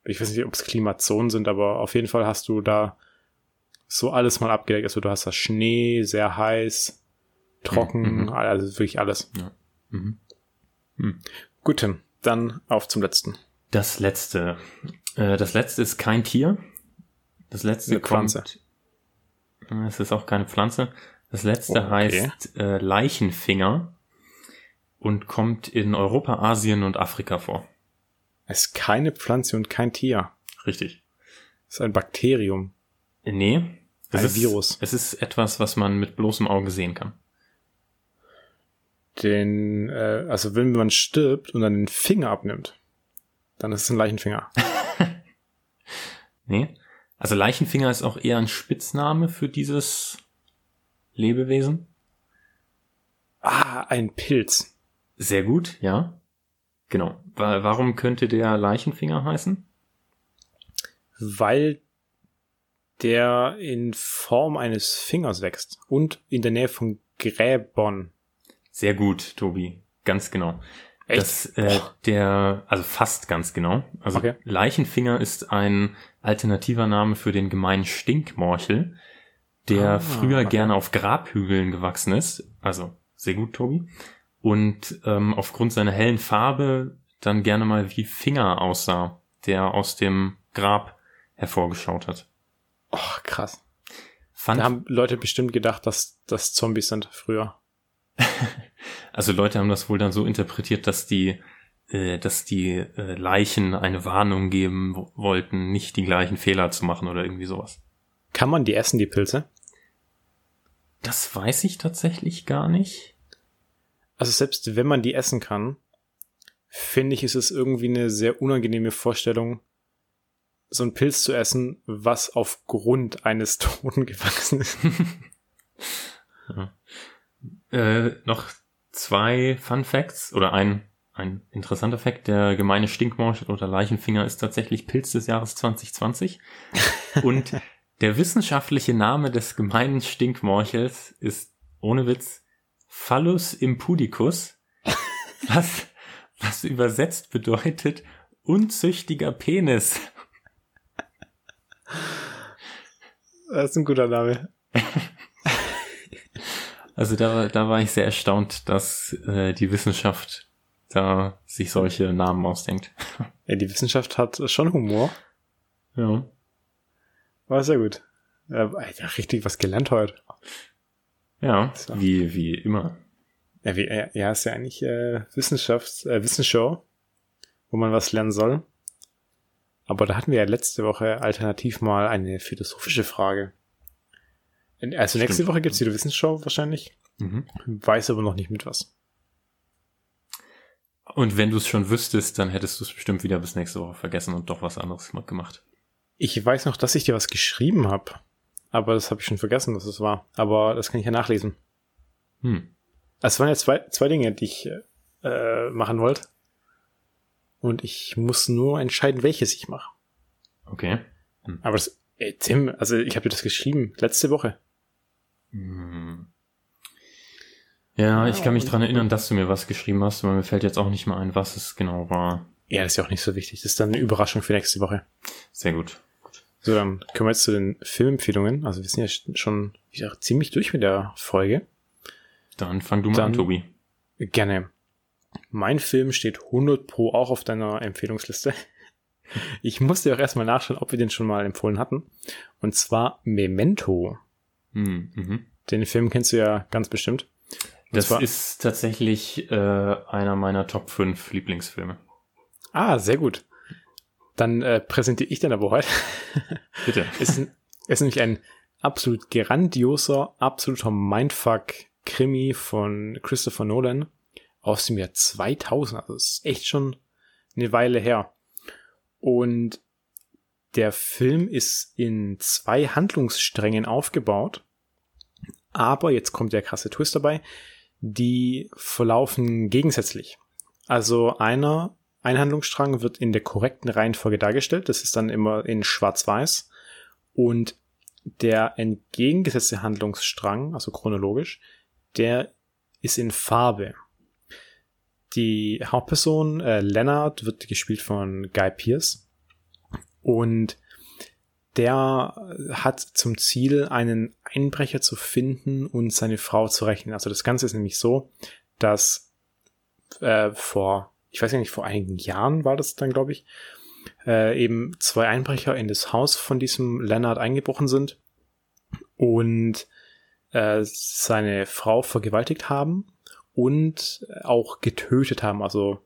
Ich weiß nicht, ob es Klimazonen sind, aber auf jeden Fall hast du da so alles mal abgedeckt. Also du hast da Schnee, sehr heiß, trocken, mhm. also wirklich alles. Ja. Mhm. Hm. Gut, Tim, dann auf zum letzten. Das letzte. Äh, das letzte ist kein Tier. Das letzte Eine Pflanze. kommt. Äh, Es ist auch keine Pflanze. Das letzte Okay. heißt äh, Leichenfinger und kommt in Europa, Asien und Afrika vor. Es ist keine Pflanze und kein Tier. Richtig. Es ist ein Bakterium. Äh, Nee. Es Ein ist, Virus. Es ist etwas, was man mit bloßem Auge sehen kann. Den, äh, also wenn man stirbt und dann den Finger abnimmt, dann ist es ein Leichenfinger. [laughs] Nee. Also Leichenfinger ist auch eher ein Spitzname für dieses Lebewesen. Ah, ein Pilz. Sehr gut, ja. Genau. Wa- Warum könnte der Leichenfinger heißen? Weil der in Form eines Fingers wächst und in der Nähe von Gräbern. Sehr gut, Tobi. Ganz genau. Echt? Das, äh, der, also fast ganz genau. Also Okay. Leichenfinger ist ein alternativer Name für den gemeinen Stinkmorchel, der Ah, früher okay. gerne auf Grabhügeln gewachsen ist. Also sehr gut, Tobi. Und ähm, aufgrund seiner hellen Farbe dann gerne mal wie Finger aussah, der aus dem Grab hervorgeschaut hat. Oh, krass. Fand Da haben Leute bestimmt gedacht, dass das Zombies sind früher. [laughs] Also Leute haben das wohl dann so interpretiert, dass die, äh, dass die äh, Leichen eine Warnung geben wo- wollten, nicht die gleichen Fehler zu machen oder irgendwie sowas. Kann man die essen, die Pilze? Das weiß ich tatsächlich gar nicht. Also selbst wenn man die essen kann, finde ich, ist es irgendwie eine sehr unangenehme Vorstellung, so einen Pilz zu essen, was aufgrund eines [laughs] Toten gewachsen ist. [laughs] Äh, noch zwei Fun Facts oder ein, ein interessanter Fact. Der gemeine Stinkmorchel oder Leichenfinger ist tatsächlich Pilz des Jahres 2020. [laughs] Und der wissenschaftliche Name des gemeinen Stinkmorchels ist, ohne Witz, Phallus impudicus, [laughs] was, was übersetzt bedeutet unzüchtiger Penis. Das ist ein guter Name. [laughs] Also da, da war ich sehr erstaunt, dass äh, die Wissenschaft da sich solche Namen ausdenkt. [laughs] Ja, die Wissenschaft hat schon Humor. Ja. War sehr gut. Äh, ja, richtig was gelernt heute. Ja, So. wie, wie immer. Ja, wie, ja, ist ja eigentlich äh, Wissenschafts-, äh, Wissensshow, wo man was lernen soll. Aber da hatten wir ja letzte Woche alternativ mal eine philosophische Frage. Also nächste Stimmt. Woche gibt's wieder Wissensshow wahrscheinlich. Mhm. Weiß aber noch nicht mit was. Und wenn du es schon wüsstest, dann hättest du es bestimmt wieder bis nächste Woche vergessen und doch was anderes gemacht. Ich weiß noch, dass ich dir was geschrieben habe. Aber das habe ich schon vergessen, was es war. Aber das kann ich ja nachlesen. Hm. Es waren ja zwei, zwei Dinge, die ich äh, machen wollte. Und ich muss nur entscheiden, welches ich mache. Okay. Aber das, ey, Tim, also ich habe dir das geschrieben, letzte Woche. Hm. Ja, ich kann mich dran erinnern, dass du mir was geschrieben hast, aber mir fällt jetzt auch nicht mehr ein, was es genau war. Ja, das ist ja auch nicht so wichtig. Das ist dann eine Überraschung für nächste Woche. Sehr gut. So, dann kommen wir jetzt zu den Filmempfehlungen. Also wir sind ja schon wieder ziemlich durch mit der Folge. Dann fang du mal Dann- an, Tobi. Gerne. Mein Film steht 100 pro auch auf deiner Empfehlungsliste. Ich musste auch erstmal nachschauen, ob wir den schon mal empfohlen hatten. Und zwar Memento. Hm, mhm. Den Film kennst du ja ganz bestimmt. Und Das zwar- ist tatsächlich äh, einer meiner Top 5 Lieblingsfilme. Ah, sehr gut. Dann äh, präsentiere ich den aber heute. [laughs] Bitte. es, [laughs] ist, es ist nämlich ein absolut grandioser, absoluter Mindfuck-Krimi von Christopher Nolan aus dem Jahr 2000. Also es ist echt schon eine Weile her. Und der Film ist in zwei Handlungssträngen aufgebaut. Aber jetzt kommt der krasse Twist dabei. Die verlaufen gegensätzlich. Also einer, ein Handlungsstrang wird in der korrekten Reihenfolge dargestellt. Das ist dann immer in Schwarz-Weiß. Und der entgegengesetzte Handlungsstrang, also chronologisch, der ist in Farbe. Die Hauptperson, äh, Leonard, wird gespielt von Guy Pearce. Und der hat zum Ziel, einen Einbrecher zu finden und seine Frau zu rächen. Also das Ganze ist nämlich so, dass äh, vor, ich weiß ja nicht, vor einigen Jahren war das dann, glaube ich, äh, eben zwei Einbrecher in das Haus von diesem Leonard eingebrochen sind und äh, seine Frau vergewaltigt haben und auch getötet haben. Also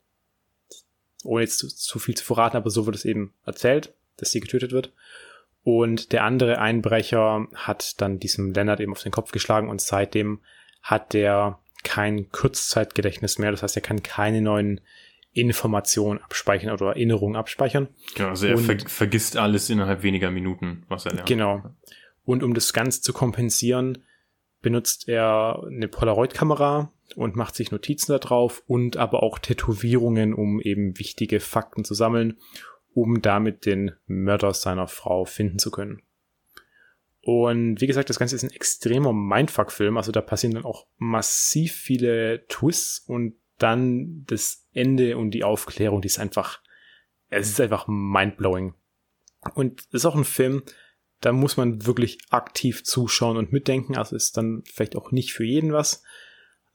ohne jetzt zu, zu viel zu verraten, aber so wird es eben erzählt, dass sie getötet wird. Und der andere Einbrecher hat dann diesem Leonard eben auf den Kopf geschlagen und seitdem hat der kein Kurzzeitgedächtnis mehr. Das heißt, er kann keine neuen Informationen abspeichern oder Erinnerungen abspeichern. Genau, also er ver vergisst alles innerhalb weniger Minuten, was er lernt. Genau. Und um das Ganze zu kompensieren, benutzt er eine Polaroid-Kamera und macht sich Notizen da drauf und aber auch Tätowierungen, um eben wichtige Fakten zu sammeln um damit den Mörder seiner Frau finden zu können. Und wie gesagt, das Ganze ist ein extremer Mindfuck-Film, also da passieren dann auch massiv viele Twists und dann das Ende und die Aufklärung, die ist einfach, es ist einfach mindblowing. Und es ist auch ein Film, da muss man wirklich aktiv zuschauen und mitdenken, also ist dann vielleicht auch nicht für jeden was,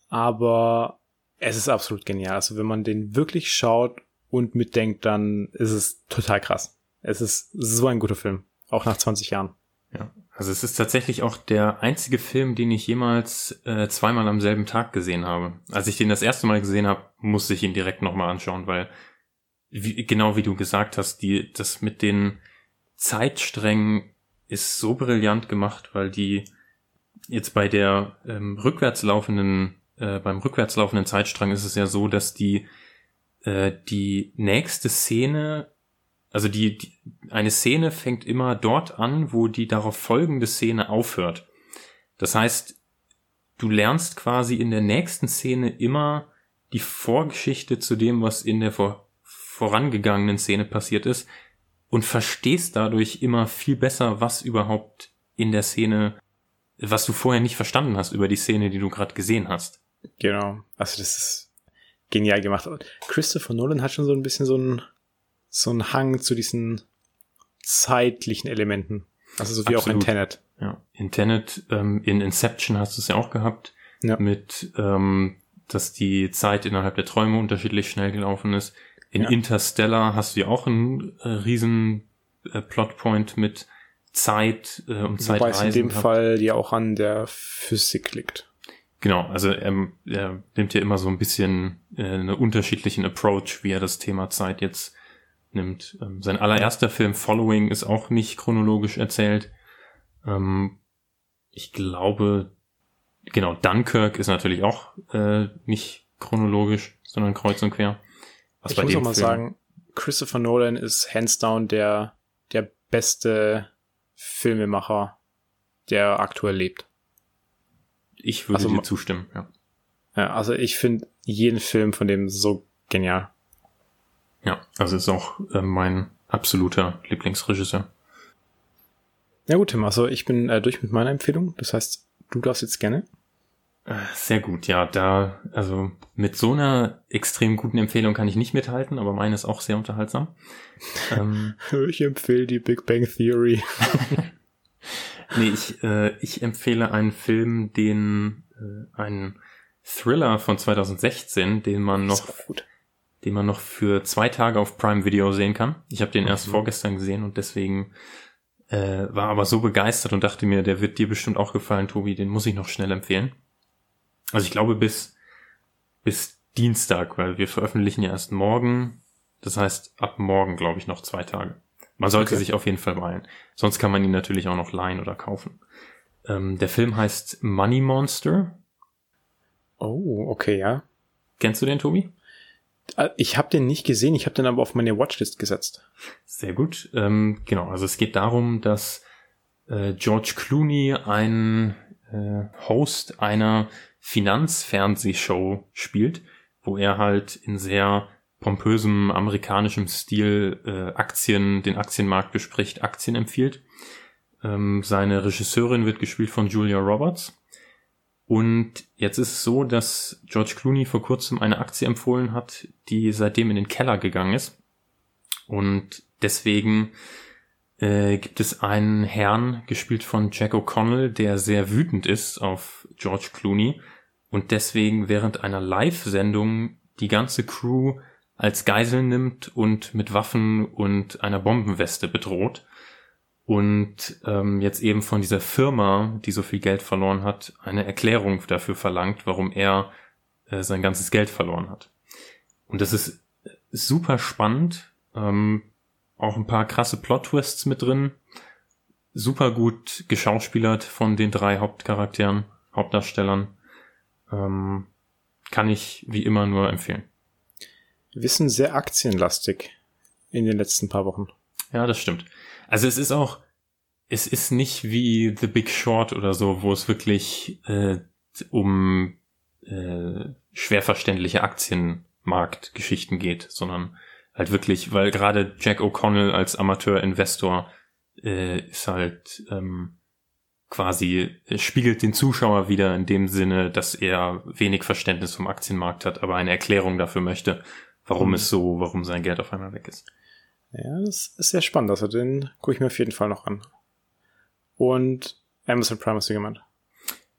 aber es ist absolut genial. Also wenn man den wirklich schaut und mitdenkt, dann ist es total krass. Es ist so ein guter Film, auch nach 20 Jahren. Ja, also es ist tatsächlich auch der einzige Film, den ich jemals äh, zweimal am selben Tag gesehen habe. Als ich den das erste Mal gesehen habe, musste ich ihn direkt nochmal anschauen, weil wie, genau wie du gesagt hast, die das mit den Zeitsträngen ist so brillant gemacht, weil die jetzt bei der ähm, rückwärts laufenden, äh, beim rückwärts laufenden Zeitstrang ist es ja so, dass die äh, die nächste Szene, also die, die, eine Szene fängt immer dort an, wo die darauf folgende Szene aufhört. Das heißt, du lernst quasi in der nächsten Szene immer die Vorgeschichte zu dem, was in der vor, vorangegangenen Szene passiert ist und verstehst dadurch immer viel besser, was überhaupt in der Szene, was du vorher nicht verstanden hast über die Szene, die du gerade gesehen hast. Genau. Also das ist genial gemacht. Und Christopher Nolan hat schon so ein bisschen so einen, so einen Hang zu diesen zeitlichen Elementen. Also so wie Absolut. auch in Tenet. Ja, in Tenet, ähm, in Inception hast du es ja auch gehabt. Ja. Mit, ähm, dass die Zeit innerhalb der Träume unterschiedlich schnell gelaufen ist. In ja. Interstellar hast du ja auch einen äh, riesen äh, Plotpoint mit Zeit äh, und Zeitreisen. Wobei es in dem gehabt. Fall ja auch an der Physik liegt. Genau, also er, er nimmt ja immer so ein bisschen äh, einen unterschiedlichen Approach, wie er das Thema Zeit jetzt nimmt. Ähm, sein allererster Film Following ist auch nicht chronologisch erzählt. Ähm, ich glaube, genau, Dunkirk ist natürlich auch äh, nicht chronologisch, sondern kreuz und quer. Was ich muss auch mal Film sagen, Christopher Nolan ist hands down der, der beste Filmemacher, der aktuell lebt. Ich würde also, dir zustimmen, ja. Ja, also ich finde jeden Film von dem so genial. Ja, also ist auch äh, mein absoluter Lieblingsregisseur. Ja gut, Tim, also ich bin äh, durch mit meiner Empfehlung. Das heißt, du darfst jetzt gerne. Äh, sehr gut, ja, da, also mit so einer extrem guten Empfehlung kann ich nicht mithalten, aber meine ist auch sehr unterhaltsam. [laughs] ähm, ich empfehle die Big Bang Theory. [laughs] Nee, ich, äh, ich empfehle einen Film, den, äh, einen Thriller von 2016, den man noch, den man noch für zwei Tage auf Prime Video sehen kann. Ich habe den mhm. erst vorgestern gesehen und deswegen äh, war aber so begeistert und dachte mir, der wird dir bestimmt auch gefallen, Tobi, den muss ich noch schnell empfehlen. Also ich glaube bis, bis Dienstag, weil wir veröffentlichen ja erst morgen. Das heißt, ab morgen, glaube ich, noch zwei Tage. Man sollte okay. sich auf jeden Fall beeilen. Sonst kann man ihn natürlich auch noch leihen oder kaufen. Ähm, der Film heißt Money Monster. Oh, okay, ja. Kennst du den, Tobi? Äh, ich habe den nicht gesehen, ich habe den aber auf meine Watchlist gesetzt. Sehr gut. Ähm, genau, also es geht darum, dass äh, George Clooney ein äh, Host einer Finanzfernsehshow spielt, wo er halt in sehr pompösem amerikanischem Stil äh, Aktien, den Aktienmarkt bespricht, Aktien empfiehlt. Ähm, seine Regisseurin wird gespielt von Julia Roberts. Und jetzt ist es so, dass George Clooney vor kurzem eine Aktie empfohlen hat, die seitdem in den Keller gegangen ist. Und deswegen äh, gibt es einen Herrn, gespielt von Jack O'Connell, der sehr wütend ist auf George Clooney und deswegen während einer Live-Sendung die ganze Crew als Geisel nimmt und mit Waffen und einer Bombenweste bedroht und ähm, jetzt eben von dieser Firma, die so viel Geld verloren hat, eine Erklärung dafür verlangt, warum er äh, sein ganzes Geld verloren hat. Und das ist super spannend, ähm, auch ein paar krasse Plot-Twists mit drin, super gut geschauspielert von den drei Hauptcharakteren, Hauptdarstellern. Ähm, kann ich wie immer nur empfehlen. Wissen sehr aktienlastig in den letzten paar Wochen. Ja, das stimmt. Also es ist auch, es ist nicht wie The Big Short oder so, wo es wirklich äh, um äh, schwer verständliche Aktienmarktgeschichten geht, sondern halt wirklich, weil gerade Jack O'Connell als Amateur-Investor äh, ist halt ähm, quasi spiegelt den Zuschauer wieder in dem Sinne, dass er wenig Verständnis vom Aktienmarkt hat, aber eine Erklärung dafür möchte, warum mhm. es so, warum sein Geld auf einmal weg ist. Ja, das ist sehr spannend. Also den gucke ich mir auf jeden Fall noch an. Und Amazon Prime hast du gemeint?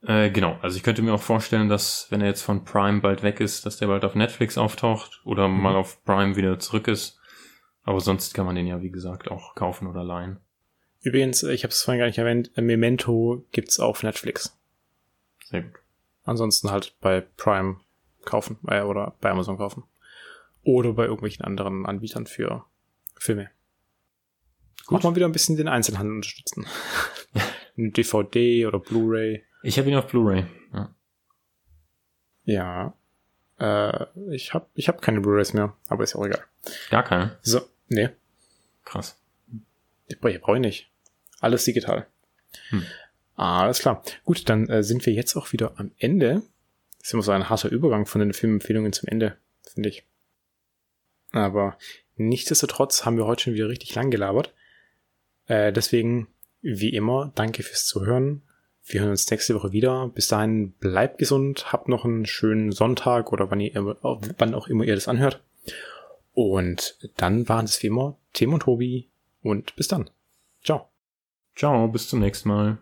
Äh, genau, also ich könnte mir auch vorstellen, dass wenn er jetzt von Prime bald weg ist, dass der bald auf Netflix auftaucht oder mhm. mal auf Prime wieder zurück ist. Aber sonst kann man den ja, wie gesagt, auch kaufen oder leihen. Übrigens, ich habe es vorhin gar nicht erwähnt, Memento gibt's auf Netflix. Sehr gut. Ansonsten halt bei Prime kaufen äh, oder bei Amazon kaufen. Oder bei irgendwelchen anderen Anbietern für Filme. Gut. Auch mal wieder ein bisschen den Einzelhandel unterstützen. [laughs] DVD oder Blu-ray. Ich habe ihn auf Blu-ray. Ja. Ja. Äh, ich habe ich hab keine Blu-rays mehr, aber ist ja auch egal. Gar keine? So, nee. Krass. Ich brauche ich nicht. Alles digital. Hm. Alles klar. Gut, dann äh, sind wir jetzt auch wieder am Ende. Das ist immer so ein harter Übergang von den Filmempfehlungen zum Ende, finde ich. Aber nichtsdestotrotz haben wir heute schon wieder richtig lang gelabert. Äh, deswegen, wie immer, danke fürs Zuhören. Wir hören uns nächste Woche wieder. Bis dahin bleibt gesund, habt noch einen schönen Sonntag oder wann, ihr, wann auch immer ihr das anhört. Und dann waren es wie immer Tim und Tobi und bis dann. Ciao. Ciao, bis zum nächsten Mal.